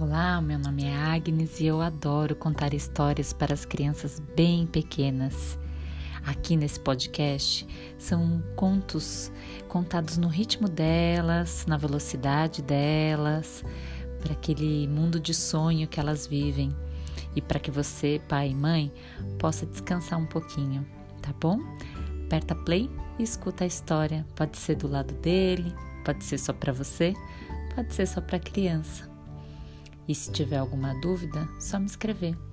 Olá, meu nome é Agnes e eu adoro contar histórias para as crianças bem pequenas. Aqui nesse podcast são contos contados no ritmo delas, na velocidade delas, para aquele mundo de sonho que elas vivem e para que você, pai e mãe, possa descansar um pouquinho, tá bom? Aperta play e escuta a história. Pode ser do lado dele, pode ser só para você, pode ser só para a criança. E se tiver alguma dúvida, só me escrever.